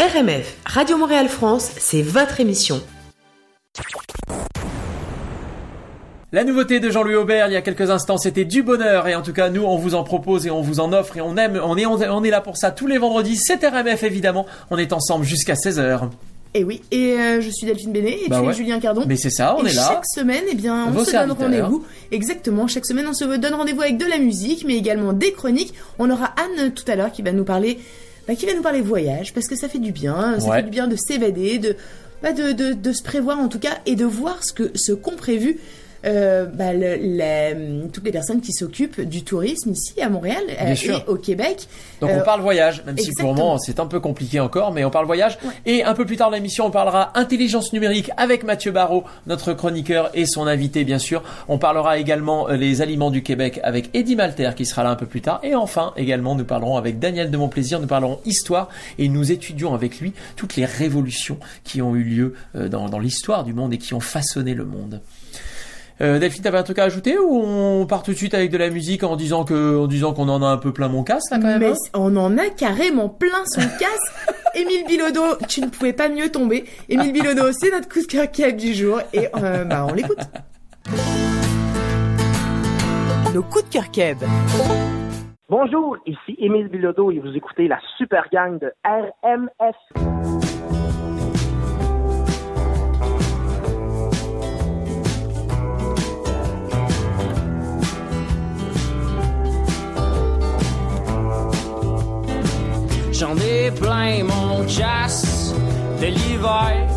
RMF, Radio Montréal France, c'est votre émission. La nouveauté de Jean-Louis Aubert il y a quelques instants, c'était du bonheur et en tout cas nous on vous en propose et on vous en offre et on aime, on est, on est là pour ça tous les vendredis, c'est RMF évidemment, on est ensemble jusqu'à 16h. Et oui, et euh, je suis Delphine Bénet et Bah tu ouais. es Julien Cardon. Mais c'est ça, on et est là. chaque semaine, eh bien, on Vos se donne rendez-vous. Exactement, chaque semaine, on se donne rendez-vous avec de la musique, mais également des chroniques. On aura Anne tout à l'heure qui va nous parler, bah, qui va nous parler voyage, parce que ça fait du bien. Ça Ouais. fait du bien de s'évader, de, bah, de, de, de se prévoir en tout cas, et de voir ce que ce qu'ont prévu. Euh, bah, le- les- toutes les personnes qui s'occupent du tourisme ici à Montréal euh, et au Québec. Donc Euh, on parle voyage, même si pour le moment c'est un peu compliqué encore, mais on parle voyage. Et un peu plus tard dans l'émission, on parlera intelligence numérique avec Mathieu Barrault, notre chroniqueur et son invité bien sûr. On parlera également euh, les aliments du Québec avec Eddie Malter qui sera là un peu plus tard. Et enfin également nous parlerons avec Daniel de Montplaisir, nous parlerons histoire et nous étudions avec lui toutes les révolutions qui ont eu lieu euh, dans, dans l'histoire du monde et qui ont façonné le monde. Euh, Delphine, t'avais un truc à ajouter ou on part tout de suite avec de la musique en disant que, en disant qu'on en a un peu plein mon casse là quand même Mais hein on en a carrément plein son casse. Émile Bilodeau, tu ne pouvais pas mieux tomber. Émile Bilodeau, c'est notre coup de cœur cap du jour et euh, bah, on l'écoute. Nos coups de cœur keb. Bonjour, ici Émile Bilodeau et vous écoutez la super gang de RMF. J'en ai plein mon casse de l'hiver,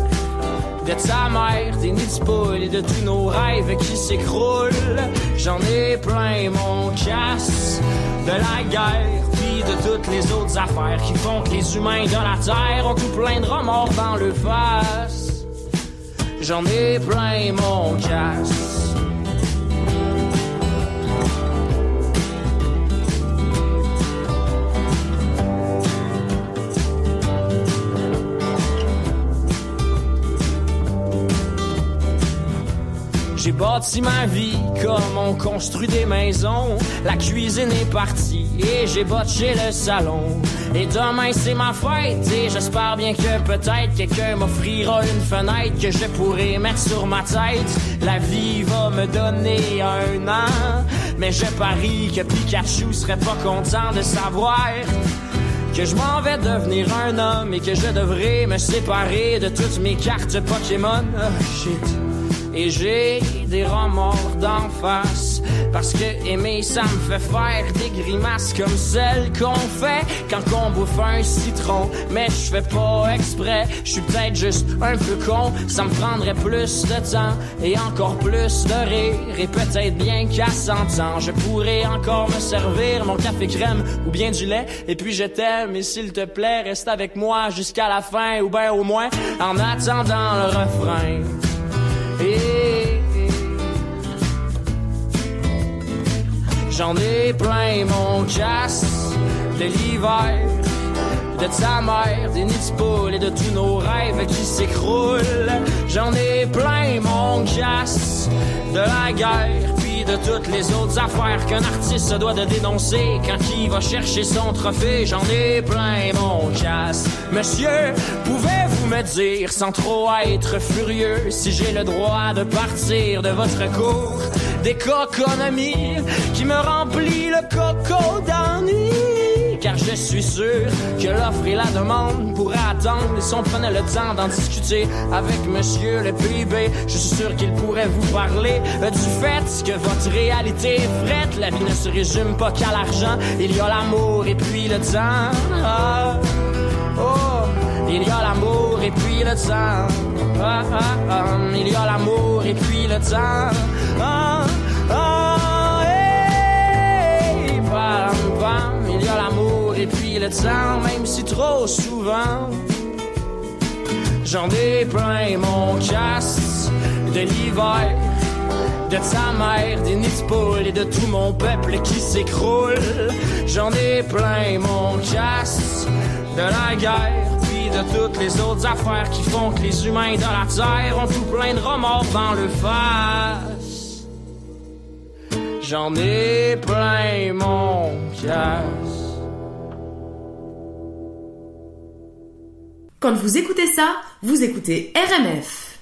de ta mère, des nids de et de tous nos rêves qui s'écroulent. J'en ai plein mon casse de la guerre, puis de toutes les autres affaires qui font que les humains de la terre ont tout plein de remords dans le face. J'en ai plein mon casse. J'ai bâti ma vie comme on construit des maisons. La cuisine est partie et j'ai botché le salon. Et demain c'est ma fête et j'espère bien que peut-être quelqu'un m'offrira une fenêtre que je pourrai mettre sur ma tête. La vie va me donner un an, mais je parie que Pikachu serait pas content de savoir que je m'en vais devenir un homme et que je devrais me séparer de toutes mes cartes Pokémon. Oh, shit. Et j'ai des remords d'en face. Parce que aimer ça me fait faire des grimaces Comme celles qu'on fait quand on bouffe un citron. Mais je fais pas exprès, je suis peut-être juste un peu con. Ça me prendrait plus de temps et encore plus de rire. Et peut-être bien qu'à 100 ans Je pourrais encore me servir mon café crème ou bien du lait. Et puis je t'aime et s'il te plaît reste avec moi jusqu'à la fin Ou bien au moins en attendant le refrain J'en ai plein mon casse de l'hiver, de ta mère, des nids de poules et de tous nos rêves qui s'écroulent. J'en ai plein mon casse de la guerre, de toutes les autres affaires qu'un artiste se doit de dénoncer quand il va chercher son trophée. J'en ai plein mon casse. Monsieur, pouvez-vous me dire sans trop être furieux si j'ai le droit de partir de votre cours des coconomies qui me remplit le coco d'ennui? Je suis sûr que l'offre et la demande pourraient attendre. Et si on prenait le temps d'en discuter avec monsieur le PIB, je suis sûr qu'il pourrait vous parler euh, du fait que votre réalité est frette. La vie ne se résume pas qu'à l'argent. Il y a l'amour et puis le temps. Ah, oh, il y a l'amour et puis le temps. Ah, ah, il y a l'amour et puis le temps. Il y a l'amour et puis le temps, même si trop souvent. J'en ai plein mon casse de l'hiver, de ta mère, des nids et de tout mon peuple qui s'écroule. J'en ai plein mon casse de la guerre, puis de toutes les autres affaires qui font que les humains de la terre ont tout plein de remords dans le face. J'en ai plein mon casse. Quand vous écoutez ça, vous écoutez RMF.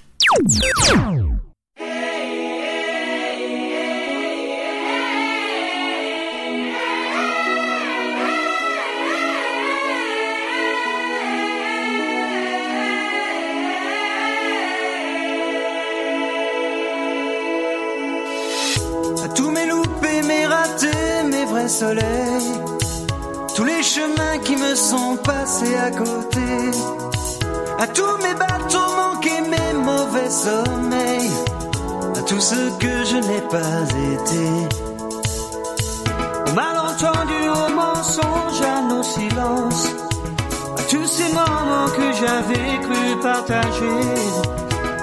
À tous mes loupés, mes ratés, mes vrais soleils. Tous les chemins qui me sont passés à côté. À tous mes bateaux manqués, mes mauvais sommeils. À tout ce que je n'ai pas été. Au malentendu, au mensonge, à nos silences. À tous ces moments que j'avais cru partager.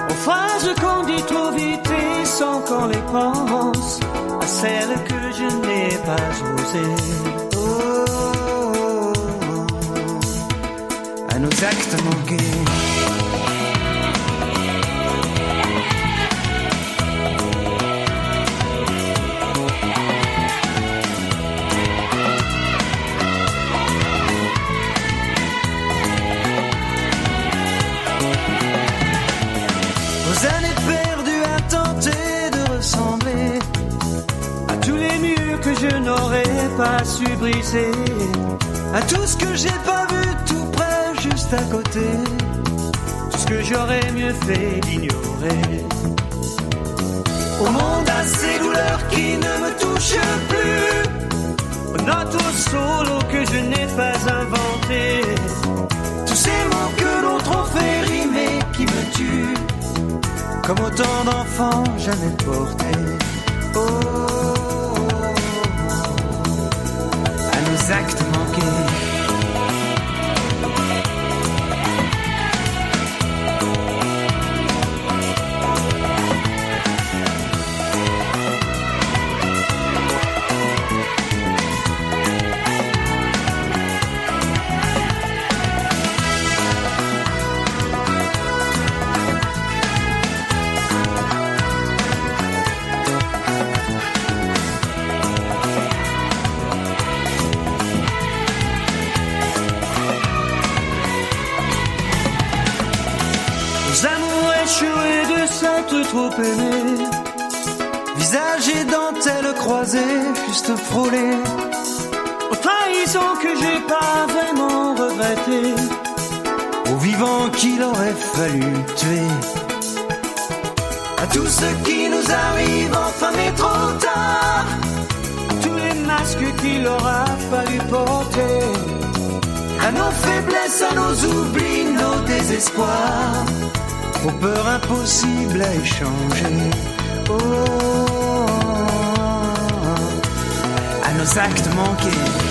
Aux phrases qu'on dit trop vite et sans qu'on les pense. À celles que je n'ai pas osées. Aux années perdues à tenter de ressembler à tous les murs que je n'aurais pas su briser, à tout ce que j'ai à côté, tout ce que j'aurais mieux fait d'ignorer. Au monde à ces douleurs qui ne me touchent plus, aux notes au solo que je n'ai pas inventé, tous ces mots que l'autre ont fait rimer qui me tuent. Comme autant d'enfants jamais portés. Oh, à nos actes juste frôlé. Aux trahisons que j'ai pas vraiment regrettées. Aux vivants qu'il aurait fallu tuer. À tout ce qui nous arrive enfin mais trop tard. À tous les masques qu'il aura fallu porter. À nos faiblesses, à nos oublis, nos désespoirs aux peurs impossibles à échanger. Oh, nos actes manqués.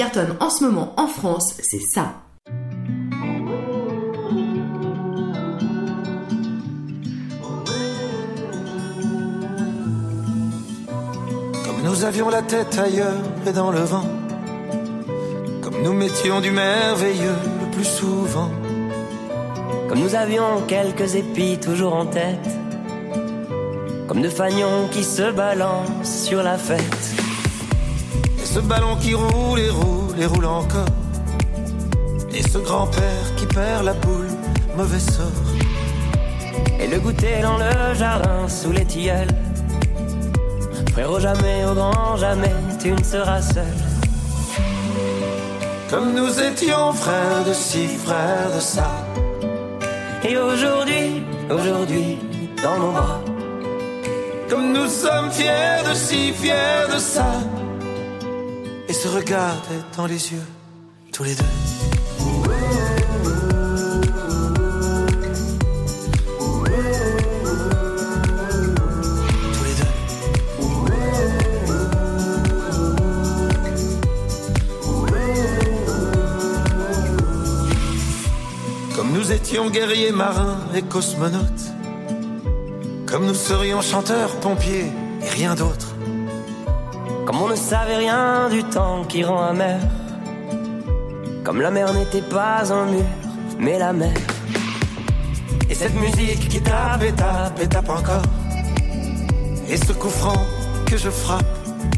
Cartonne en ce moment en France, c'est ça. Comme nous avions la tête ailleurs et dans le vent. Comme nous mettions du merveilleux le plus souvent. Comme nous avions quelques épis toujours en tête, comme de fagnons qui se balancent sur la fête. Ce ballon qui roule et roule et roule encore. Et ce grand-père qui perd la boule, mauvais sort. Et le goûter dans le jardin sous les tilleuls. Frérot, jamais, au grand jamais, tu ne seras seul. Comme nous étions frères de ci, frères de ça. Et aujourd'hui, aujourd'hui, dans nos bras. Comme nous sommes fiers de ci, fiers de ça. Et se regardaient dans les yeux, tous les deux. Comme nous étions guerriers marins et cosmonautes. Comme nous serions chanteurs, pompiers et rien d'autre. Savait rien du temps qui rend amer. Comme la mer n'était pas un mur, mais la mer. Et cette musique qui tape et tape et tape encore. Et ce coup franc que je frappe,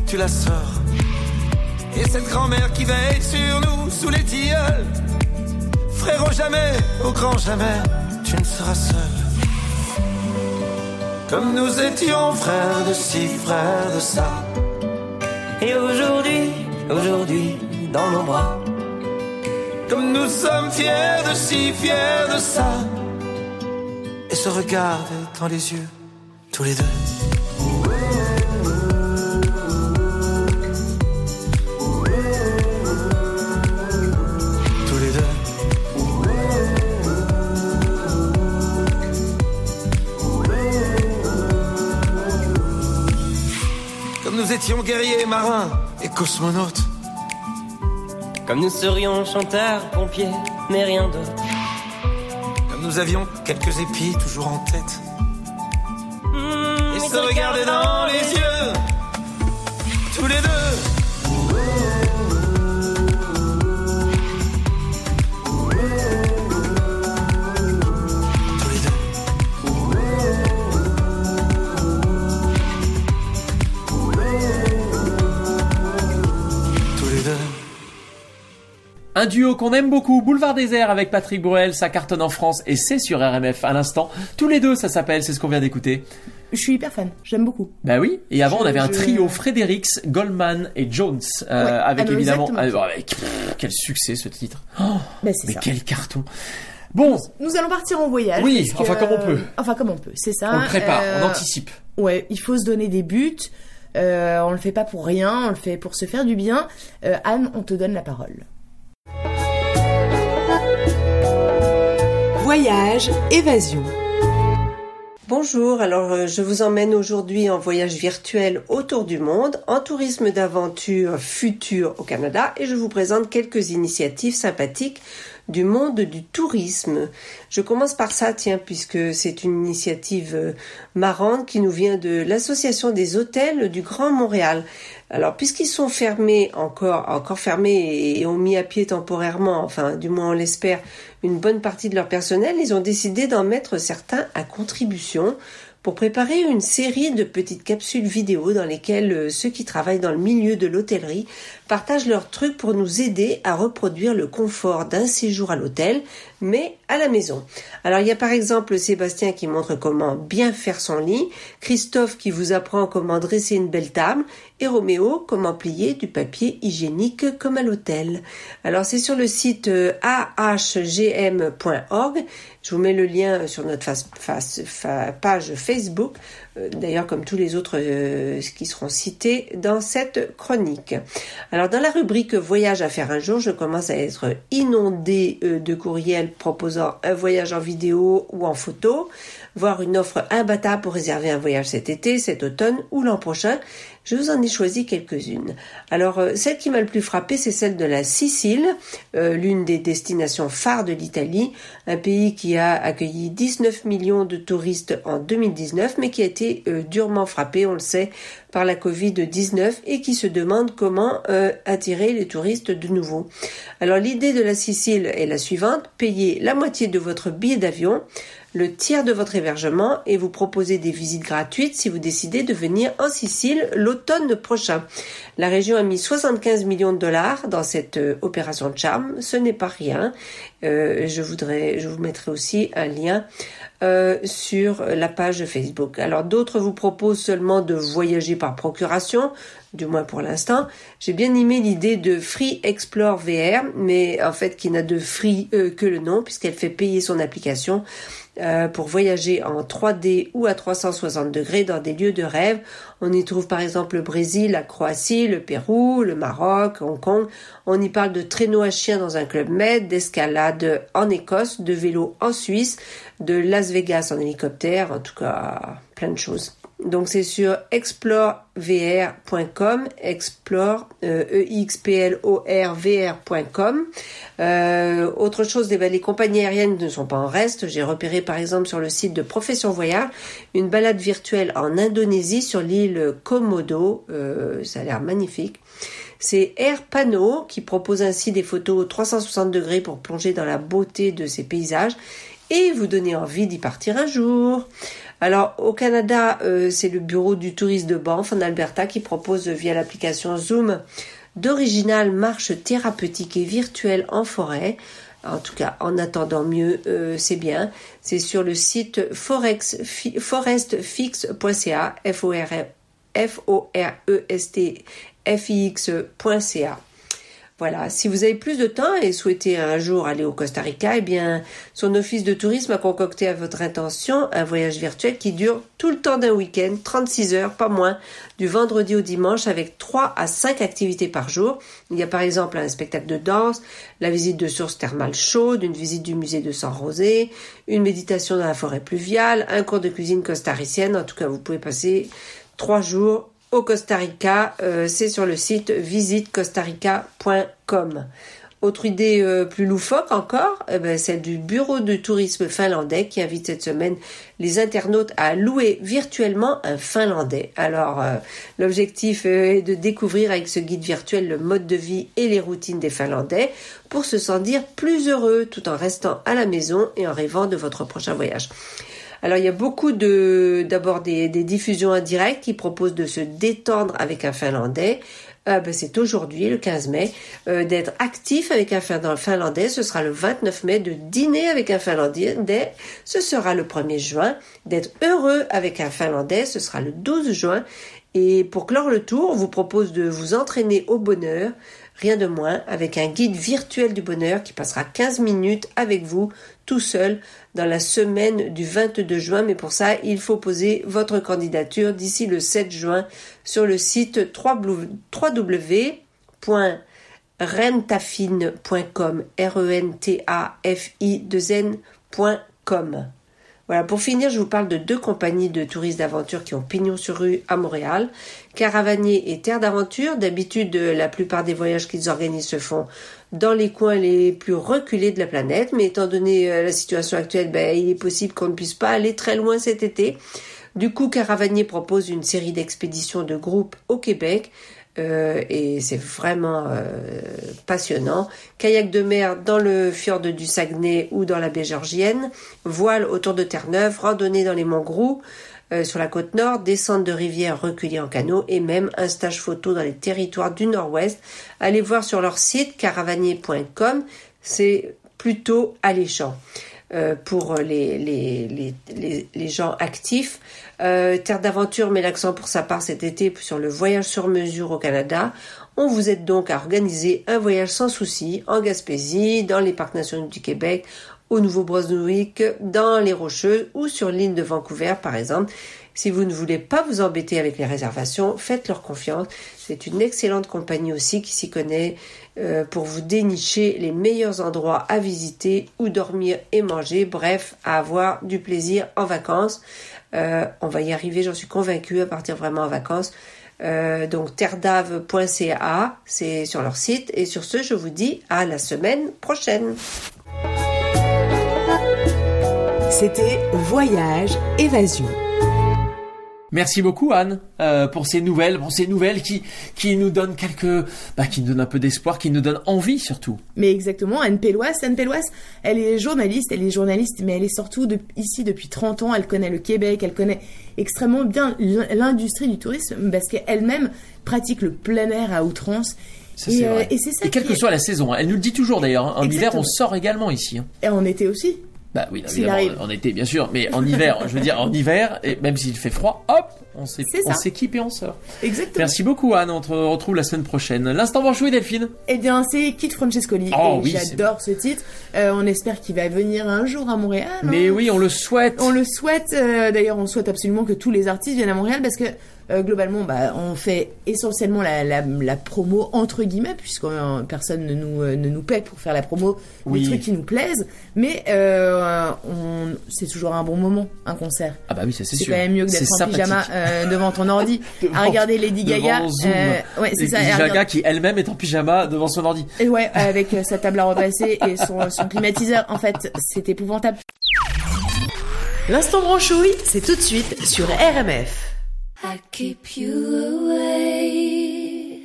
tu la sors. Et cette grand-mère qui veille sur nous sous les tilleuls. Frérot, jamais, au grand jamais, tu ne seras seul. Comme nous étions frères de ci, frères de ça. Et aujourd'hui, aujourd'hui, dans nos bras. Comme nous sommes fiers de ci, fiers de ça. Et se regarder dans les yeux, tous les deux. Étions guerriers, marins et cosmonautes. Comme nous serions chanteurs, pompiers, mais rien d'autre. Comme nous avions quelques épis toujours en tête. Mmh, Et se regarder dans les yeux, tous les deux. Un duo qu'on aime beaucoup, Boulevard Désert avec Patrick Bruel, ça cartonne en France et c'est sur RMF à l'instant. Tous les deux, ça s'appelle, c'est ce qu'on vient d'écouter. Je suis hyper fan, j'aime beaucoup. Bah oui, et avant Je- on avait un trio Fredericks, Goldman et Jones, euh, Ouais, avec ah évidemment... ah, avec- pff, quel succès ce titre. Oh, c'est mais ça. quel carton. Bon, Nous allons partir en voyage. Oui, enfin, comme on peut. Enfin comme on peut, c'est ça. on le prépare, Euh, on anticipe. Ouais, il faut se donner des buts. Euh, on le fait pas pour rien, on le fait pour se faire du bien. Euh, Anne, on te donne la parole. Voyage, évasion. Bonjour, alors euh, je vous emmène aujourd'hui en voyage virtuel autour du monde, en tourisme d'aventure futur au Canada et je vous présente quelques initiatives sympathiques du monde du tourisme. Je commence par ça, tiens, puisque c'est une initiative euh, marrante qui nous vient de l'Association des hôtels du Grand Montréal. Alors, puisqu'ils sont fermés encore, encore fermés et ont mis à pied temporairement, enfin, du moins on l'espère, une bonne partie de leur personnel, ils ont décidé d'en mettre certains à contribution pour préparer une série de petites capsules vidéo dans lesquelles euh, ceux qui travaillent dans le milieu de l'hôtellerie partagent leurs trucs pour nous aider à reproduire le confort d'un séjour à l'hôtel, mais à la maison. Alors il y a par exemple Sébastien qui montre comment bien faire son lit, Christophe qui vous apprend comment dresser une belle table, et Roméo comment plier du papier hygiénique comme à l'hôtel. Alors c'est sur le site euh, ahgm.org. Je vous mets le lien sur notre page Facebook, d'ailleurs comme tous les autres euh, qui seront cités dans cette chronique. Alors dans la rubrique voyage à faire un jour, je commence à être inondée euh, de courriels proposant un voyage en vidéo ou en photo, voire une offre imbattable pour réserver un voyage cet été, cet automne ou l'an prochain. Je vous en ai choisi quelques-unes. Alors, euh, celle qui m'a le plus frappé, c'est celle de la Sicile, euh, l'une des destinations phares de l'Italie, un pays qui a accueilli 19 millions de touristes en 2019, mais qui a été euh, durement frappé, on le sait, par la Covid-19 et qui se demande comment attirer les touristes de nouveau. Alors, l'idée de la Sicile est la suivante, payer la moitié de votre billet d'avion, le tiers de votre hébergement et vous proposer des visites gratuites si vous décidez de venir en Sicile l'automne prochain. La région a mis 75 millions de dollars dans cette euh, opération de charme. Ce n'est pas rien. Euh, je voudrais, je vous mettrai aussi un lien euh, sur la page Facebook. Alors d'autres vous proposent seulement de voyager par procuration, du moins pour l'instant. J'ai bien aimé l'idée de Free Explore VR, mais en fait qui n'a de free que le nom puisqu'elle fait payer son application. Euh, pour voyager en 3D ou à 360 degrés dans des lieux de rêve. On y trouve par exemple le Brésil, la Croatie, le Pérou, le Maroc, Hong Kong. On y parle de traîneau à chien dans un club med, d'escalade en Écosse, de vélo en Suisse, de Las Vegas en hélicoptère, en tout cas plein de choses. Donc c'est sur explorevr.com, explore e x p l o r vr.com. Euh, autre chose, les, compagnies aériennes ne sont pas en reste. J'ai repéré par exemple sur le site de Profession Voyage une balade virtuelle en Indonésie sur l'île Komodo. Euh, ça a l'air magnifique. C'est Air Pano qui propose ainsi des photos 360 degrés pour plonger dans la beauté de ces paysages et vous donner envie d'y partir un jour. Alors au Canada, euh, c'est le bureau du tourisme de Banff en Alberta qui propose via l'application Zoom d'originales marches thérapeutiques et virtuelles en forêt. En tout cas, en attendant mieux, euh, c'est bien. C'est sur le site forestfix.ca, f o r e s t f. Voilà, si vous avez plus de temps et souhaitez un jour aller au Costa Rica, eh bien, son office de tourisme a concocté à votre intention un voyage virtuel qui dure tout le temps d'un week-end, 36 heures, pas moins, du vendredi au dimanche avec 3 à 5 activités par jour. Il y a par exemple un spectacle de danse, la visite de sources thermales chaudes, une visite du musée de San Rosé, une méditation dans la forêt pluviale, un cours de cuisine costaricienne. En tout cas, vous pouvez passer 3 jours au Costa Rica. Euh, c'est sur le site visitecostarica.com. Autre idée euh, plus loufoque encore, eh ben, celle du bureau de tourisme finlandais qui invite cette semaine les internautes à louer virtuellement un finlandais. Alors euh, l'objectif est de découvrir avec ce guide virtuel le mode de vie et les routines des Finlandais pour se sentir plus heureux tout en restant à la maison et en rêvant de votre prochain voyage. Alors il y a beaucoup de d'abord des, diffusions indirectes qui proposent de se détendre avec un Finlandais. Euh, ben, c'est aujourd'hui, le 15 mai, euh, d'être actif avec un Finlandais. Ce sera le 29 mai, de dîner avec un Finlandais. Ce sera le 1er juin. D'être heureux avec un Finlandais. Ce sera le 12 juin. Et pour clore le tour, on vous propose de vous entraîner au bonheur, Rien de moins avec un guide virtuel du bonheur qui passera 15 minutes avec vous tout seul dans la semaine du 22 juin. Mais pour ça, il faut poser votre candidature d'ici le 7 juin sur le site www.rentafine.com. R-E-N-T-A-F-I-2-N.com. Voilà, pour finir, je vous parle de deux compagnies de touristes d'aventure qui ont pignon sur rue à Montréal. Caravanier et Terre d'aventure. D'habitude, la plupart des voyages qu'ils organisent se font dans les coins les plus reculés de la planète. Mais étant donné euh, la situation actuelle, ben, il est possible qu'on ne puisse pas aller très loin cet été. Du coup, Caravanier propose une série d'expéditions de groupe au Québec. Euh, et c'est vraiment euh, passionnant. Kayak de mer dans le fjord du Saguenay ou dans la baie Georgienne, voile autour de Terre-Neuve, randonnée dans les monts euh, sur la côte nord, descente de rivières reculées en canot et même un stage photo dans les territoires du nord-ouest. Allez voir sur leur site caravanier.com, c'est plutôt alléchant. Euh, pour les, les, les, les, gens actifs. Euh, Terre d'aventure met l'accent pour sa part cet été sur le voyage sur mesure au Canada. On vous aide donc à organiser un voyage sans souci en Gaspésie, dans les parcs nationaux du Québec, au Nouveau-Brunswick, dans les Rocheuses ou sur l'île de Vancouver par exemple. Si vous ne voulez pas vous embêter avec les réservations, faites-leur confiance. C'est une excellente compagnie aussi qui s'y connaît euh, pour vous dénicher les meilleurs endroits à visiter, où dormir et manger, bref, à avoir du plaisir en vacances. Euh, on va y arriver, j'en suis convaincue, à partir vraiment en vacances. Euh, donc terredave.ca, c'est sur leur site. Et sur ce, je vous dis à la semaine prochaine. C'était Voyage Évasion. Merci beaucoup Anne euh, pour ces nouvelles, pour ces nouvelles qui qui nous donnent quelques, bah, qui nous donnent un peu d'espoir, qui nous donnent envie surtout. Mais exactement, Anne Pellois, Anne Pellois, elle est journaliste, elle est journaliste, mais elle est surtout de- ici depuis 30 ans, elle connaît le Québec, elle connaît extrêmement bien l'in- l'industrie du tourisme parce qu'elle-même pratique le plein air à outrance. Ça, et, c'est euh, vrai. et c'est ça Et quelle qui que soit la saison, hein. elle nous le dit toujours d'ailleurs. hein. En hiver, on sort également ici. hein. Et en été aussi. Bah oui, évidemment, en été bien sûr, mais en hiver, je veux dire en hiver, et même s'il fait froid, hop, on s'équipe et on sort. Exactement. Merci beaucoup Anne, on te retrouve la semaine prochaine. L'instant branchouille Delphine. Eh bien, c'est Kit Francescoli. Oh oui, j'adore ce titre. Euh, on espère qu'il va venir un jour à Montréal. hein. Mais oui, on le souhaite. On le souhaite. euh, D'ailleurs, on souhaite absolument que tous les artistes viennent à Montréal parce que euh, globalement, bah, on fait essentiellement la, la, la promo entre guillemets, puisque euh, personne ne nous, euh, ne nous paie pour faire la promo Oui. des trucs qui nous plaisent. Mais euh, on, c'est toujours un bon moment, un concert. Ah bah oui, ça c'est C'est sûr. quand même mieux que C'est d'être en pyjama euh, devant ton ordi Devant- à regarder Lady Gaga. Euh, ouais, c'est ça. Lady Gaga qui elle-même est en pyjama devant son ordi. et ouais, avec sa table à repasser et son, son climatiseur. En fait, c'est épouvantable. L'instant branchouille, c'est tout de suite sur RMF. I keep you away.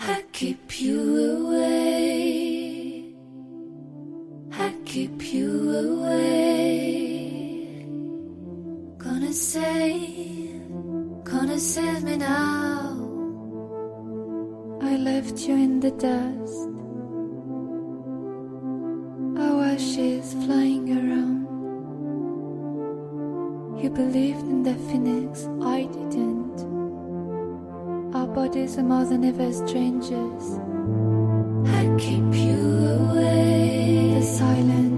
I keep you away. I keep you away. Gonna save, gonna save me now. I left you in the dust. Our ashes flying around. You believed in the phoenix, I didn't. Our bodies are more than ever strangers. I keep you away. The silence.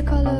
tricolor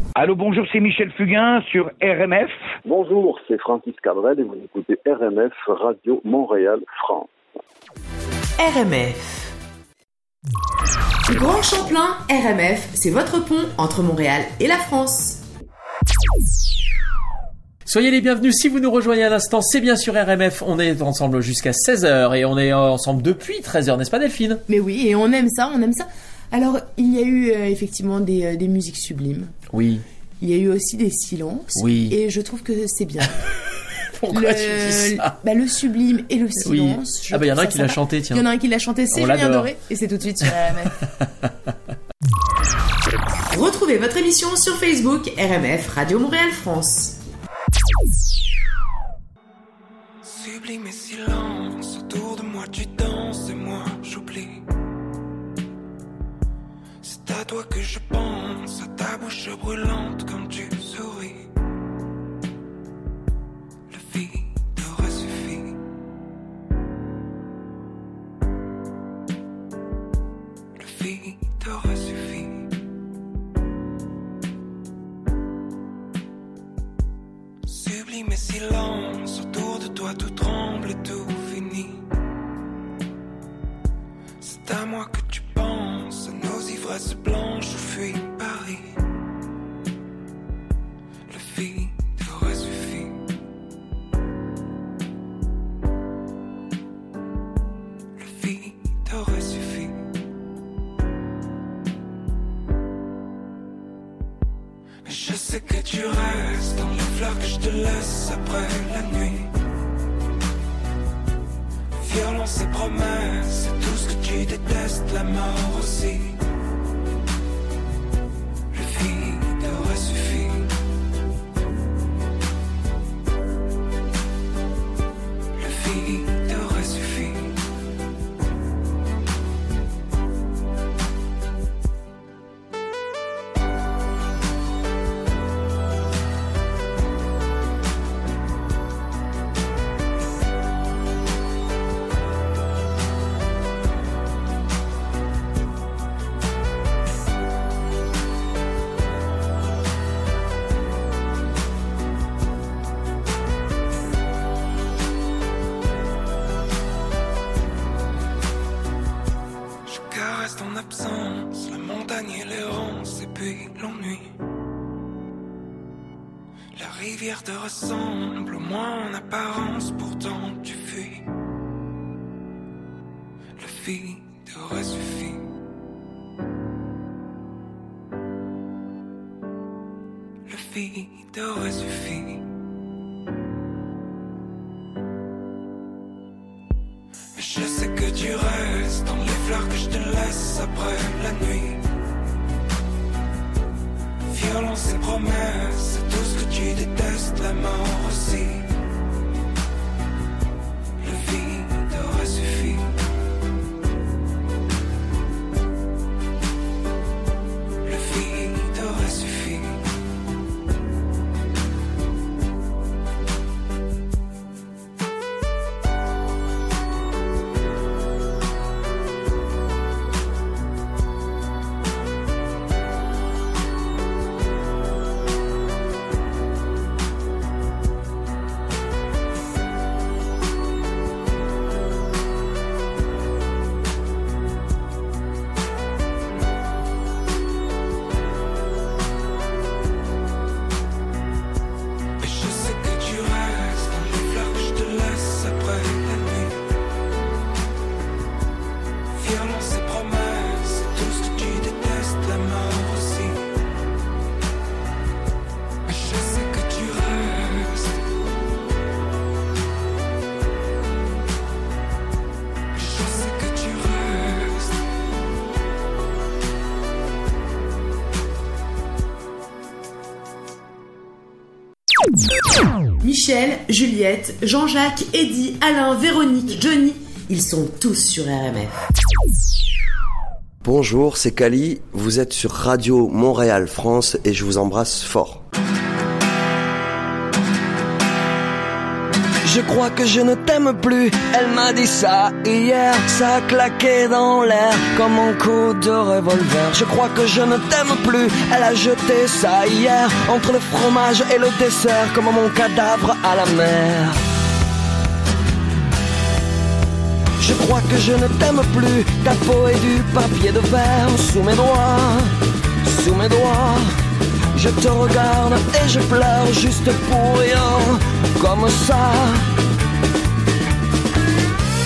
Allô, bonjour, c'est Michel Fugain sur RMF. Bonjour, c'est Francis Cabrel et vous écoutez RMF Radio Montréal France. RMF. Grand Champlain RMF, c'est votre pont entre Montréal et la France. Soyez les bienvenus si vous nous rejoignez à l'instant, c'est bien sûr RMF, on est ensemble jusqu'à 16h et on est ensemble depuis 13h, n'est-ce pas Delphine? Mais oui, et on aime ça, on aime ça. Alors, il y a eu euh, effectivement des, euh, des, musiques sublimes. Oui. Il y a eu aussi des silences. Oui. Et je trouve que c'est bien. Pourquoi le, tu dis ça bah, Le sublime et le silence. Oui. Ah bah il y en a un qui l'a chanté, tiens. Il y en a un qui l'a chanté, c'est Julien Doré, et c'est tout de suite sur RMF. Retrouvez votre émission sur Facebook RMF Radio Montréal France. Sublime et silence, toi que je pense, à ta bouche brûlante comme tu souris. Le vide aurait suffi. Le vide aurait suffi. Sublime silence, autour de toi tout tremble et tout finit. C'est à moi que où fuit Paris. Le vide aurait suffi. Le vide aurait suffi. Mais je sais que tu restes dans les fleurs que je te laisse après la nuit. Violence et promesses, c'est tout ce que tu détestes, la mort aussi. Michel, Juliette, Jean-Jacques, Eddy, Alain, Véronique, Johnny, ils sont tous sur RMF. Bonjour, c'est Kali, vous êtes sur Radio Montréal France et je vous embrasse fort. Je crois que je ne t'aime plus. Elle m'a dit ça hier, ça a claqué dans l'air comme un coup de revolver. Je crois que je ne t'aime plus. Elle a jeté ça hier entre le fromage et le dessert comme mon cadavre à la mer. Je crois que je ne t'aime plus. Ta peau est du papier de verre sous mes doigts, sous mes doigts. Je te regarde et je pleure juste pour rien, comme ça.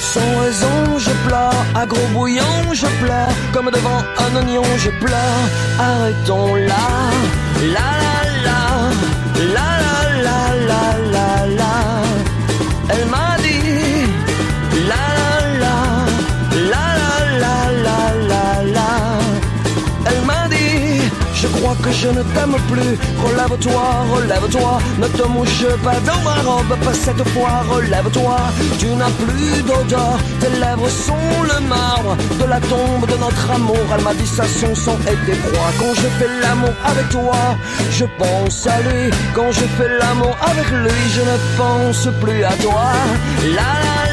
Sans raison, je pleure, à gros bouillon, je pleure, comme devant un oignon, je pleure. Arrêtons là, la la la, la la la la la la. Je ne t'aime plus. Relève-toi, relève-toi, ne te mouche pas dans ma robe, pas cette fois, relève-toi. Tu n'as plus d'odeur, tes lèvres sont le marbre de la tombe de notre amour. Elle m'a dit ça, son sang était froid. Quand je fais l'amour avec toi, je pense à lui. Quand je fais l'amour avec lui, je ne pense plus à toi. La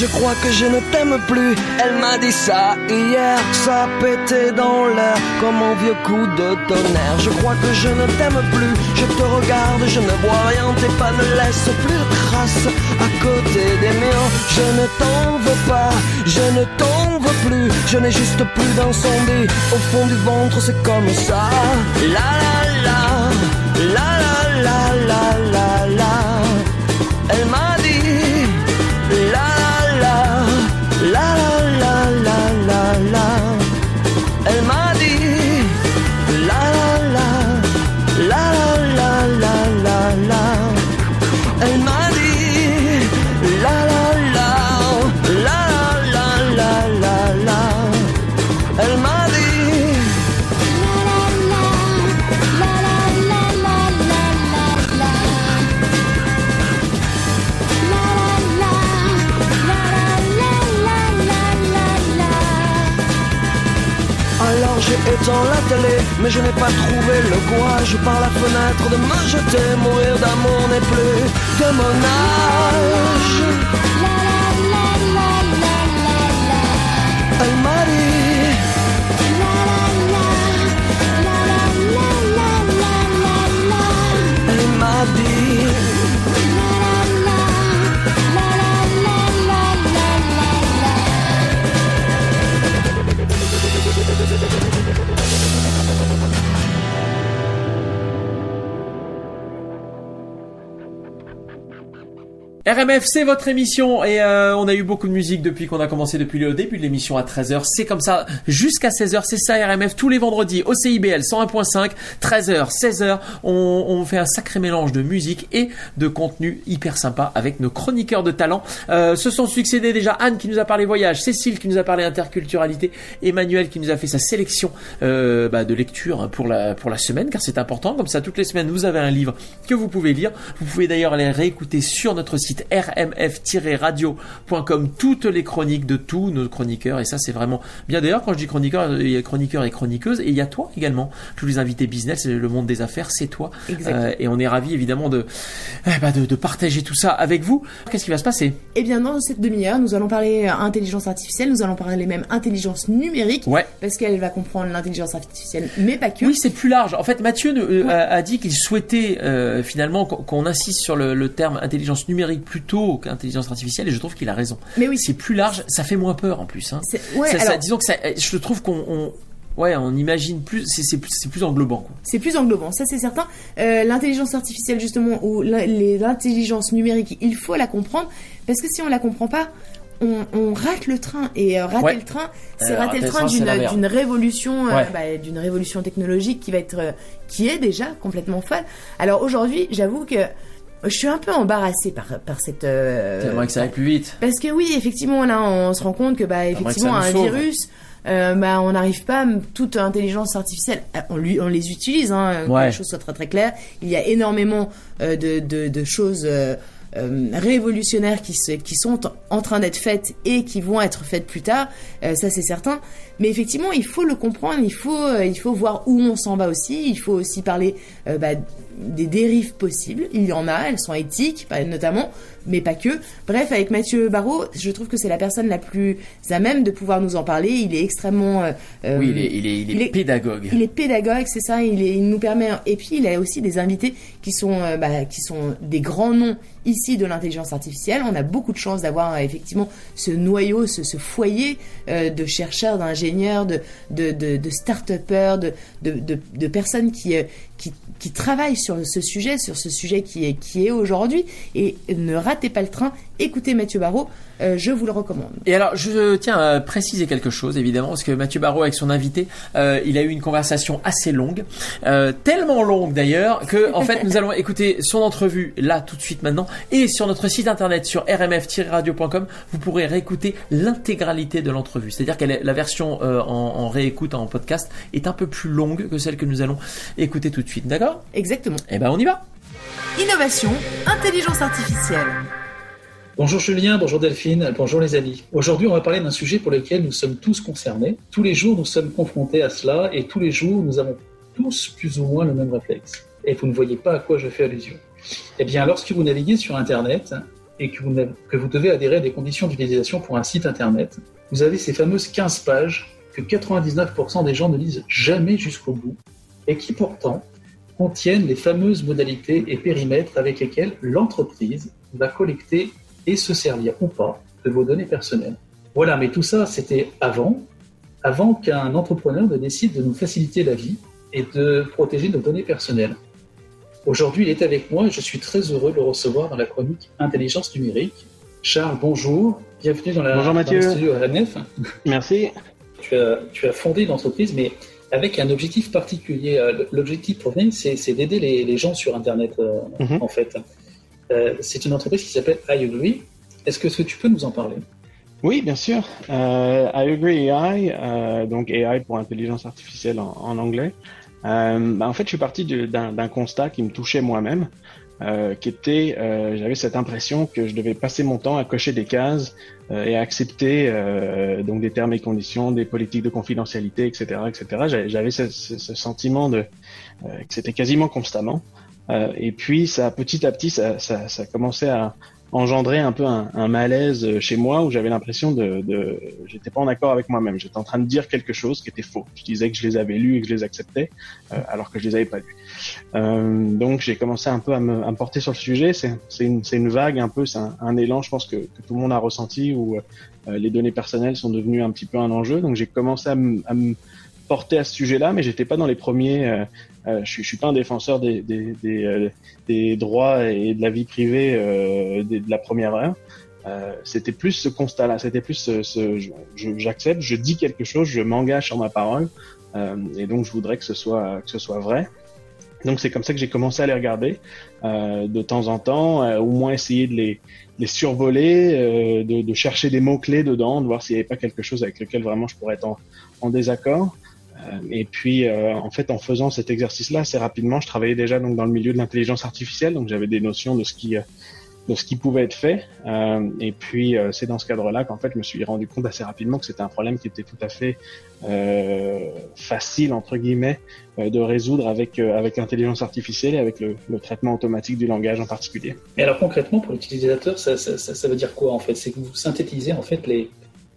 Je crois que je ne t'aime plus. Elle m'a dit ça hier, ça pété dans l'air comme un vieux coup de tonnerre. Je crois que je ne t'aime plus. Je te regarde, je ne vois rien. Tes pas ne laissent plus de traces à côté des miens. Je ne t'en veux pas, je ne t'en veux plus. Je n'ai juste plus d'incendie au fond du ventre, c'est comme ça. La, la mais je n'ai pas trouvé le courage par la fenêtre de me jeter. Mourir d'amour n'est plus de mon âge. Elle m'a dit. RMF, c'est votre émission et euh, on a eu beaucoup de musique depuis qu'on a commencé depuis le début de l'émission à 13h. C'est comme ça jusqu'à 16h, c'est ça RMF tous les vendredis au CIBL 101.5, 13h, 16h. On, fait un sacré mélange de musique et de contenu hyper sympa avec nos chroniqueurs de talent. Euh, se sont succédés déjà Anne qui nous a parlé voyage, Cécile qui nous a parlé interculturalité, Emmanuel qui nous a fait sa sélection euh, bah, de lecture pour la, pour la semaine car c'est important. Comme ça toutes les semaines vous avez un livre que vous pouvez lire. Vous pouvez d'ailleurs aller réécouter sur notre site rmf-radio.com toutes les chroniques de tous nos chroniqueurs. Et ça c'est vraiment bien. D'ailleurs quand je dis chroniqueur il y a chroniqueurs et chroniqueuses et il y a toi également. Tous les invités business le monde des affaires c'est toi. Euh, et on est ravis évidemment de, eh ben, de de partager tout ça avec vous. Qu'est-ce qui va se passer? Eh bien, dans cette demi-heure, nous allons parler intelligence artificielle, nous allons parler même intelligence numérique, Ouais. parce qu'elle va comprendre l'intelligence artificielle, mais pas que. Oui, c'est plus large. En fait, Mathieu euh, a, a dit qu'il souhaitait euh, finalement qu'on qu'on insiste sur le, le terme intelligence numérique plutôt qu'intelligence artificielle, et je trouve qu'il a raison. Mais oui. C'est plus large, ça fait moins peur en plus. Hein. Ouais, Ça- ça- alors- disons que ça, je trouve qu'on on, ouais, on imagine plus, c'est plus, englobant. C'est plus englobant, ça c'est certain. Euh, l'intelligence artificielle justement ou l'intelligence numérique, il faut la comprendre parce que si on la comprend pas, on, on rate le train et euh, rater Ouais. le train, c'est Euh, rater le train d'une révolution, euh, Ouais. bah, d'une révolution technologique qui va être, euh, qui est déjà complètement folle. Alors aujourd'hui, j'avoue que je suis un peu embarrassée par par cette. euh, T'aimerais que ça aille plus vite. parce que oui, effectivement, là, on se rend compte que bah effectivement que un sauve. virus. euh, bah, on n'arrive pas, toute intelligence artificielle, euh, on, lui, on les utilise, hein, que Ouais. les choses soient très très claires. Il y a énormément euh, de, de, de choses euh, euh, révolutionnaires qui, se, qui sont en train d'être faites et qui vont être faites plus tard, euh, ça c'est certain. Mais effectivement, il faut le comprendre, il faut, euh, il faut voir où on s'en va aussi, il faut aussi parler euh, bah, des dérives possibles. Il y en a, elles sont éthiques, pas- notamment, mais pas que. Bref, avec Mathieu Barrault, je trouve que c'est la personne la plus à même de pouvoir nous en parler. Il est extrêmement... euh, euh, oui, il est, il est, il est pédagogue. il est pédagogue, c'est ça. Il, est- il nous permet. Et puis il a aussi des invités qui sont, euh, bah, qui sont des grands noms ici de l'intelligence artificielle. On a beaucoup de chance d'avoir effectivement ce noyau, ce, ce foyer euh, de chercheurs, d'ingénieurs, de, de, de, start-upers, de, de, de, de personnes qui, euh, qui, qui travaillent sur ce sujet, sur ce sujet qui est, qui est aujourd'hui. Et ne ratez pas le train. Écoutez Mathieu Barrault, euh, je vous le recommande. Et alors, je tiens à préciser quelque chose, évidemment, parce que Mathieu Barrault, avec son invité, euh, il a eu une conversation assez longue, euh, tellement longue d'ailleurs, que en fait, nous allons écouter son entrevue là, tout de suite maintenant, et sur notre site internet, sur rmf-radio.com, vous pourrez réécouter l'intégralité de l'entrevue. C'est-à-dire que la version euh, en, en réécoute, en podcast, est un peu plus longue que celle que nous allons écouter tout de suite, d'accord? Exactement. Eh ben, on y va Innovation, intelligence artificielle. Bonjour Julien, bonjour Delphine, bonjour les amis. Aujourd'hui, on va parler d'un sujet pour lequel nous sommes tous concernés. Tous les jours, nous sommes confrontés à cela et tous les jours, nous avons tous plus ou moins le même réflexe. Et vous ne voyez pas à quoi je fais allusion. Eh bien, lorsque vous naviguez sur Internet et que vous, devez adhérer à des conditions d'utilisation pour un site Internet, vous avez ces fameuses 15 pages que 99% des gens ne lisent jamais jusqu'au bout et qui pourtant contiennent les fameuses modalités et périmètres avec lesquels l'entreprise va collecter et se servir ou pas de vos données personnelles. Voilà, mais tout ça, c'était avant, avant qu'un entrepreneur ne décide de nous faciliter la vie et de protéger nos données personnelles. Aujourd'hui, il est avec moi et je suis très heureux de le recevoir dans la chronique Intelligence numérique. Charles, bonjour. Bienvenue dans, la, Bonjour, dans Mathieu. le studio RNF. Merci. Tu as, tu as fondé une entreprise, mais avec un objectif particulier. Euh, L'objectif premier, c'est c'est d'aider les, les gens sur Internet, euh, Mhm. en fait. Euh, c'est une entreprise qui s'appelle I Agree. Est-ce que, tu peux nous en parler? Oui, bien sûr. Euh, I agree AI, euh, donc AI pour intelligence artificielle en, anglais. Euh, bah, en fait, je suis parti d'un constat qui me touchait moi-même, qui était, j'avais cette impression que je devais passer mon temps à cocher des cases et à accepter donc des termes et conditions, des politiques de confidentialité, etc., etc. J'avais- ce, ce- sentiment de que c'était quasiment constamment. Euh, et puis, ça, petit à petit, ça, ça, ça commençait à engendrer un peu un, un malaise chez moi où j'avais l'impression de, de j'étais pas en accord avec moi-même. J'étais en train de dire quelque chose qui était faux. Je disais que je les avais lus et que je les acceptais, euh, alors que je les avais pas lus. Euh, donc j'ai commencé un peu à me, à me porter sur le sujet. C'est c'est une, c'est une vague un peu, c'est un, un élan, je pense que, que tout le monde a ressenti où euh, les données personnelles sont devenues un petit peu un enjeu. Donc j'ai commencé à me, à me porter à ce sujet-là, mais j'étais pas dans les premiers. Euh, euh, je, je suis pas un défenseur des, des, des, euh, des droits et de la vie privée euh, de la première heure. Euh, c'était plus ce constat-là, c'était plus ce, ce- j'accepte, je, dis quelque chose, je m'engage sur ma parole, euh, et donc je voudrais que ce soit que ce soit vrai. Donc c'est comme ça que j'ai commencé à les regarder euh, de temps en temps, au moins essayer de les, les survoler, de, de chercher des mots clés dedans, de voir s'il n'y avait pas quelque chose avec lequel vraiment je pourrais être en, en désaccord. Euh, et puis, euh, en fait, en faisant cet exercice-là, assez rapidement, je travaillais déjà donc dans le milieu de l'intelligence artificielle, donc j'avais des notions de ce qui euh, de ce qui pouvait être fait. Euh, et puis, euh, c'est dans ce cadre-là qu'en fait, je me suis rendu compte assez rapidement que c'était un problème qui était tout à fait euh, facile entre guillemets de résoudre avec avec l'intelligence artificielle et avec le, le traitement automatique du langage en particulier. Mais alors concrètement, pour l'utilisateur, ça, ça, ça, ça veut dire quoi en fait? C'est que vous synthétisez en fait les,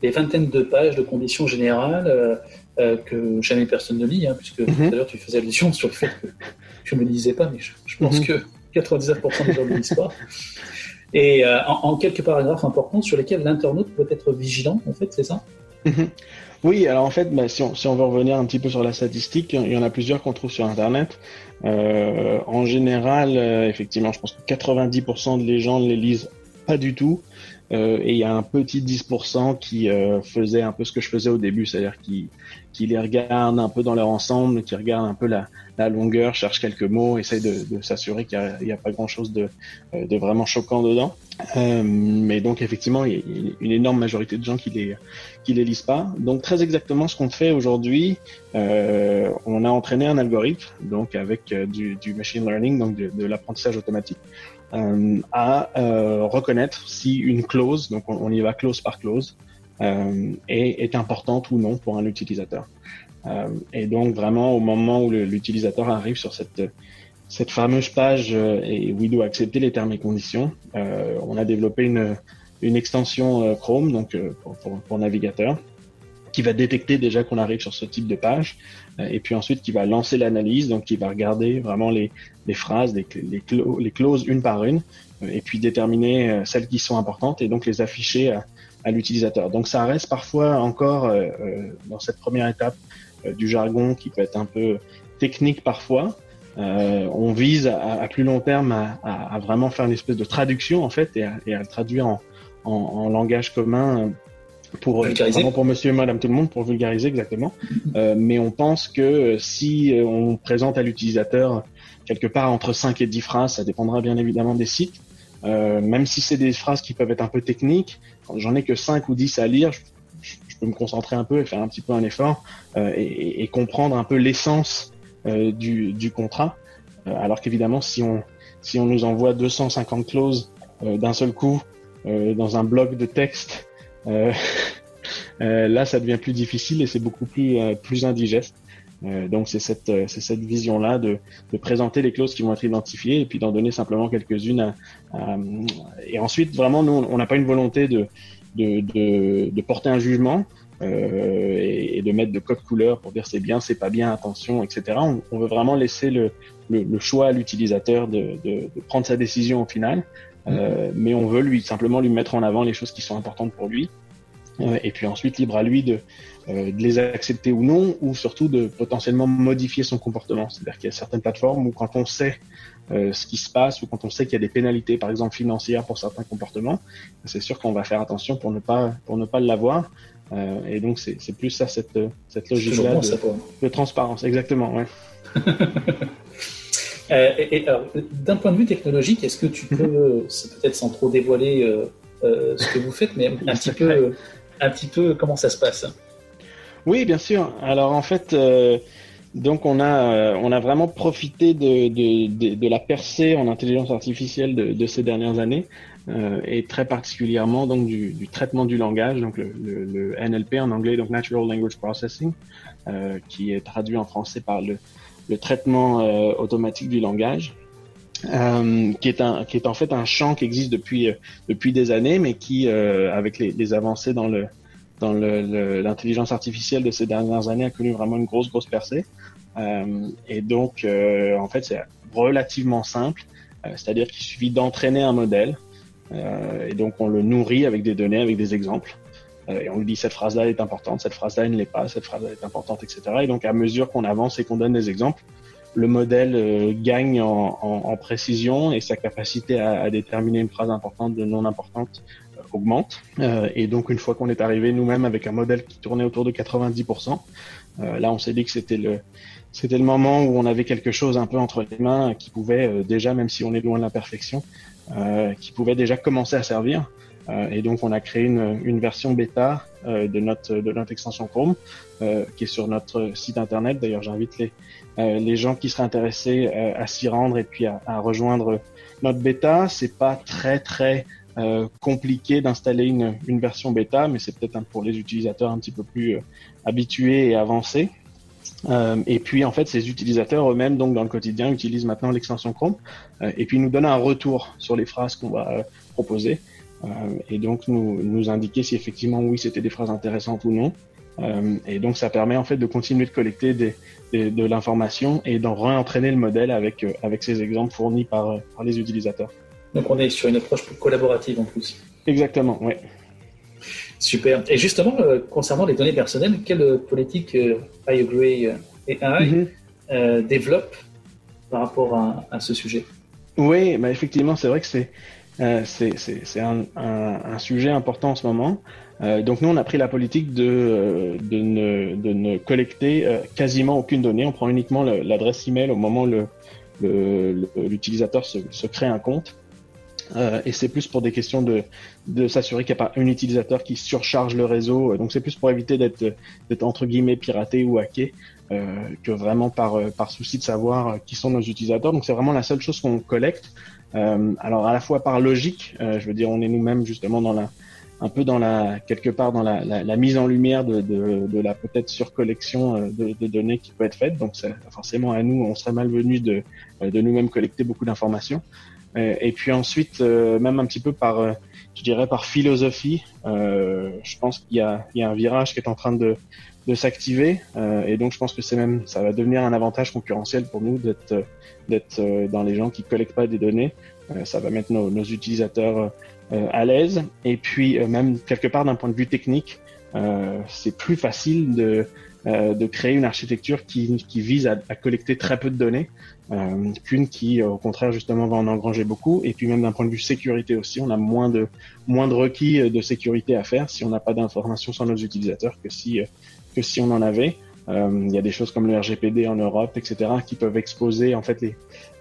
les vingtaines de pages de conditions générales euh, que jamais personne ne lit, hein, puisque tout à l'heure tu faisais allusion sur le fait que je ne lisais pas, mais je, je pense Mhm. que 99% des gens ne lisent pas. Et euh, en, en quelques paragraphes importants sur lesquels l'internaute peut être vigilant, en fait, c'est ça? Mhm. Oui, alors en fait, bah, si, on, si on veut revenir un petit peu sur la statistique, il y en a plusieurs qu'on trouve sur Internet. Euh, en général, euh, effectivement, je pense que 90% des gens ne les lisent pas du tout. Euh, et il y a un petit 10% qui euh, faisait un peu ce que je faisais au début, c'est-à-dire qui, qui les regarde un peu dans leur ensemble, qui regarde un peu la, la longueur, cherche quelques mots, essaye de, de s'assurer qu'il n'y a, a, pas grand-chose de, euh, de, vraiment choquant dedans. Euh, mais donc effectivement, il y a une énorme majorité de gens qui les qui les lisent pas. Donc très exactement ce qu'on fait aujourd'hui, euh, on a entraîné un algorithme, donc avec du, du machine learning, donc de, de l'apprentissage automatique, euh, à euh, reconnaître si une clause, donc on, y va clause par clause, euh, est, est, importante ou non pour un utilisateur. et donc vraiment au moment où l'utilisateur arrive sur cette cette fameuse page et où il doit accepter les termes et conditions, on a développé une une extension Chrome donc pour, pour, pour navigateur qui va détecter déjà qu'on arrive sur ce type de page, euh, et puis ensuite qui va lancer l'analyse, donc qui va regarder vraiment les, les phrases, les, les, les, clauses une par une, euh, et puis déterminer euh, celles qui sont importantes et donc les afficher à, à l'utilisateur. Donc ça reste parfois encore euh, dans cette première étape euh, du jargon qui peut être un peu technique parfois. Euh, on vise à, à, plus long terme à, à, vraiment faire une espèce de traduction en fait et à, et à le traduire en, en, en langage commun pour vraiment pour monsieur et madame tout le monde pour vulgariser exactement. Euh, mais on pense que si on présente à l'utilisateur quelque part entre 5 et 10 phrases ça dépendra bien évidemment des sites. Euh, même si c'est des phrases qui peuvent être un peu techniques j'en ai que 5 ou 10 à lire je, je, peux me concentrer un peu et faire un petit peu un effort euh, et, et, comprendre un peu l'essence euh, du, du, contrat. Euh, alors qu'évidemment si on si on nous envoie 250 clauses euh, d'un seul coup dans un bloc de texte euh, euh, là, ça devient plus difficile et c'est beaucoup plus euh, plus indigeste. donc c'est cette c'est cette vision là de, de présenter les clauses qui vont être identifiées et puis d'en donner simplement quelques-unes. et ensuite vraiment nous on n'a pas une volonté de de, de, de porter un jugement. Euh, et, et, de mettre de code couleur pour dire c'est bien, c'est pas bien, attention, etc. On, on veut vraiment laisser le, le, le choix à l'utilisateur de, de, de, prendre sa décision au final. Euh, mais on veut lui simplement lui mettre en avant les choses qui sont importantes pour lui. Euh, et puis ensuite, libre à lui de, euh, de les accepter ou non, ou surtout de potentiellement modifier son comportement. C'est-à-dire qu'il y a certaines plateformes où quand on sait euh, ce qui se passe ou quand on sait qu'il y a des pénalités, par exemple financières pour certains comportements, c'est sûr qu'on va faire attention pour ne pas pour ne pas l'avoir. Euh, et donc c'est plus ça cette cette logique-là de, de, transparence. Exactement. Ouais. Euh, et, et d'un point de vue technologique, est-ce que tu peux, c'est peut-être sans trop dévoiler euh, euh, ce que vous faites, mais un petit peu, un petit peu comment ça se passe? Oui, bien sûr. Alors en fait, euh, donc on a, on a vraiment profité de, de, de, de, la percée en intelligence artificielle de, de ces dernières années. et très particulièrement donc du, du, traitement du langage, donc le, le, le, NLP en anglais, donc Natural Language Processing, qui est traduit en français par le le traitement euh, automatique du langage, euh, qui est un qui est en fait un champ qui existe depuis euh, depuis des années, mais qui avec les, avancées dans le dans l'intelligence le, artificielle de ces dernières années a connu vraiment une grosse grosse percée. Et donc en fait c'est relativement simple, c'est-à-dire qu'il suffit d'entraîner un modèle et donc on le nourrit avec des données, avec des exemples. Euh, et on lui dit cette phrase-là est importante, cette phrase-là ne l'est pas, cette phrase-là est importante, etc. Et donc à mesure qu'on avance et qu'on donne des exemples, le modèle euh, gagne en, précision et sa capacité à, déterminer une phrase importante de non importante euh, augmente. Et donc une fois qu'on est arrivé nous-mêmes avec un modèle qui tournait autour de 90%, euh, là on s'est dit que c'était le c'était le moment où on avait quelque chose un peu entre les mains qui pouvait déjà, même si on est loin de la perfection, qui pouvait déjà commencer à servir. Euh, et donc, on a créé une, une version bêta euh, de notre de notre extension Chrome euh, qui est sur notre site internet. D'ailleurs, j'invite les les gens qui seraient intéressés à s'y rendre et puis à, à rejoindre notre bêta. C'est pas très très euh, compliqué d'installer une, une, version bêta, mais c'est peut-être pour les utilisateurs un petit peu plus euh, habitués et avancés. Euh, et puis en fait, ces utilisateurs eux-mêmes, donc dans le quotidien, utilisent maintenant l'extension Chrome et puis nous donnent un retour sur les phrases qu'on va proposer. Euh, et donc nous, nous indiquer si effectivement oui c'était des phrases intéressantes ou non. Euh, et donc ça permet en fait de continuer de collecter des, des, de l'information et d'en réentraîner le modèle avec, euh, avec ces exemples fournis par, par les utilisateurs. Donc on est sur une approche plus collaborative en plus. Exactement, oui. Super. Et justement, euh, concernant les données personnelles, quelle politique I Agree euh, et AI Mhm. développe par rapport à, à ce sujet? Oui, bah effectivement, c'est vrai que c'est euh, c'est un, un, un sujet important en ce moment. Euh, donc nous, on a pris la politique de, euh, de, ne, de ne collecter euh, quasiment aucune donnée. On prend uniquement l'adresse email au moment où le- le- le- l'utilisateur se, se crée un compte. Euh, et c'est plus pour des questions de, de s'assurer qu'il n'y a pas un utilisateur qui surcharge le réseau. Donc c'est plus pour éviter d'être entre guillemets piraté ou hacké que vraiment par, par souci de savoir qui sont nos utilisateurs. Donc c'est vraiment la seule chose qu'on collecte. Euh, alors à la fois par logique, euh, je veux dire, on est nous-mêmes justement dans la un peu dans la quelque part dans la, la, la mise en lumière de, de, de la peut-être surcollection euh, de, de données qui peut être faite. Donc c'est forcément à nous, on serait malvenu de, de nous-mêmes collecter beaucoup d'informations. Et puis ensuite, même un petit peu par, je dirais par philosophie, je pense qu'il y a, il y a un virage qui est en train de, de s'activer. Euh, et donc je pense que c'est même, ça va devenir un avantage concurrentiel pour nous d'être, euh, d'être euh, dans les gens qui collectent pas des données. Euh, ça va mettre nos, nos utilisateurs euh, à l'aise. Et puis euh, même quelque part d'un point de vue technique, c'est plus facile de, de créer une architecture qui, qui vise à, à collecter très peu de données qu'une qui, au contraire, justement, va en engranger beaucoup. Et puis même d'un point de vue sécurité aussi, on a moins de moins de requis de sécurité à faire si on n'a pas d'informations sur nos utilisateurs que si que si on en avait. Euh, Il y a des choses comme le RGPD en Europe, etc., qui peuvent exposer en fait les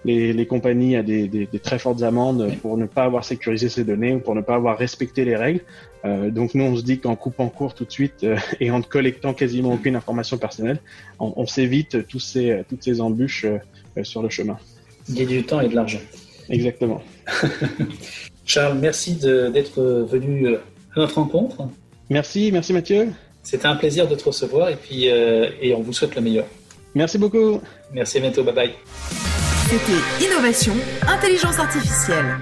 les, les compagnies à des, des, des très fortes amendes pour ne pas avoir sécurisé ces données ou pour ne pas avoir respecté les règles. Euh, donc nous, on se dit qu'en coupant court tout de suite euh, et en ne collectant quasiment aucune information personnelle, on, on s'évite tous ces, toutes ces embûches euh, sur le chemin. Gagner du temps et de l'argent. Exactement. Charles, merci d'être venu à notre rencontre. Merci, merci Mathieu. C'était un plaisir de te recevoir et puis euh, et on vous souhaite le meilleur. Merci beaucoup. Merci, à bientôt, bye bye. C'était Innovation, Intelligence Artificielle.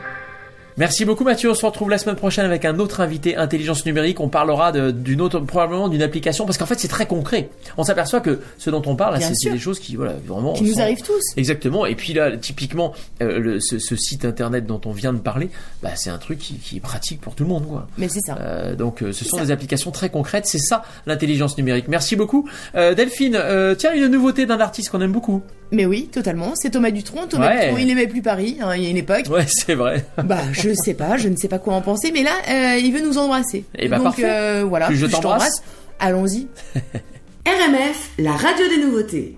Merci beaucoup Mathieu, on se retrouve la semaine prochaine avec un autre invité intelligence numérique. On parlera d'une autre, probablement d'une application, parce qu'en fait c'est très concret. On s'aperçoit que ce dont on parle, c'est des choses qui, voilà, vraiment. Qui nous sont- arrivent tous. Exactement. Et puis là, typiquement, euh, le- ce, ce site internet dont on vient de parler, bah, c'est un truc qui, qui est pratique pour tout le monde, quoi. Mais c'est ça. Euh, donc euh, ce sont ça. des applications très concrètes, c'est ça l'intelligence numérique. Merci beaucoup. Euh, Delphine, tiens, une nouveauté d'un artiste qu'on aime beaucoup. Mais oui, totalement. C'est Thomas Dutronc. Thomas Ouais. Dutronc, il n'aimait plus Paris, hein, il y a une époque. Ouais, c'est vrai. Bah, je sais pas, je ne sais pas quoi en penser, mais là, euh, il veut nous embrasser. Eh ben, Donc, parfait. euh, voilà. Plus je t'embrasse. Allons-y. RMF, la radio des nouveautés.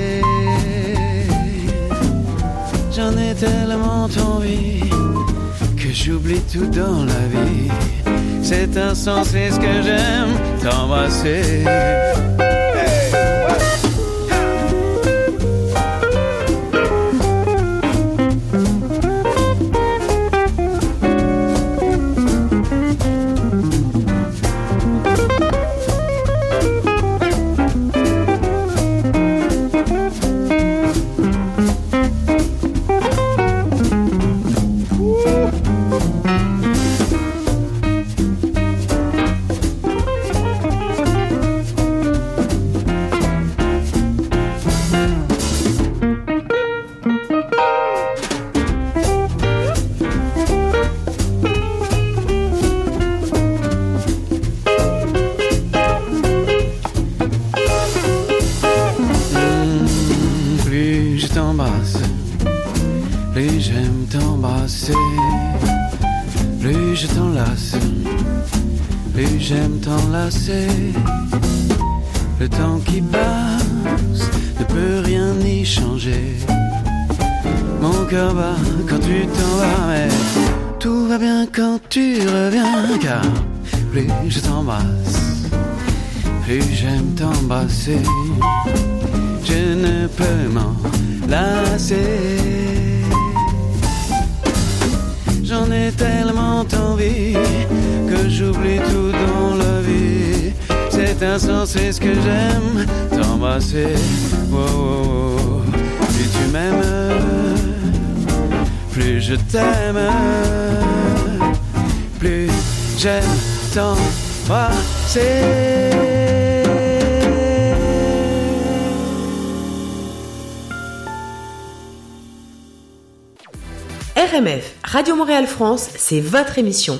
J'en ai tellement envie que j'oublie tout dans la vie. C'est insensé ce que j'aime t'embrasser. Je t'aime, plus j'aime t'embrasser. RMF, Radio Montréal France, c'est votre émission.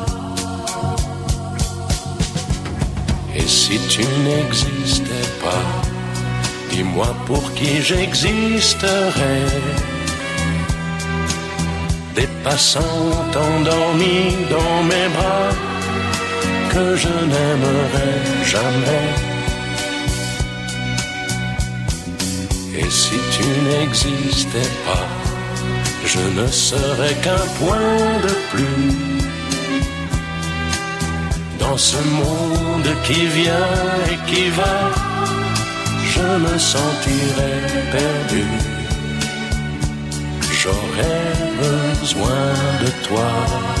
Si tu n'existais pas, dis-moi pour qui j'existerais. Des passants endormis dans mes bras que je n'aimerai jamais. Et si tu n'existais pas, je ne serais qu'un point de plus dans ce monde qui vient et qui va. Je me sentirais perdu. J'aurais besoin de toi.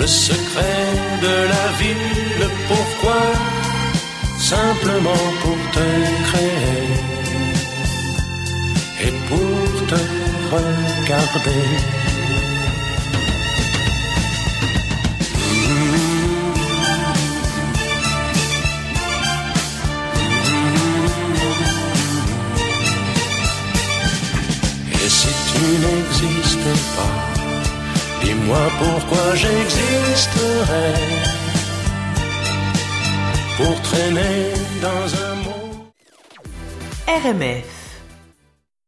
Le secret de la vie, le pourquoi, simplement pour te créer et pour te regarder? Dis-moi pourquoi j'existerais pour traîner dans un monde. RMF,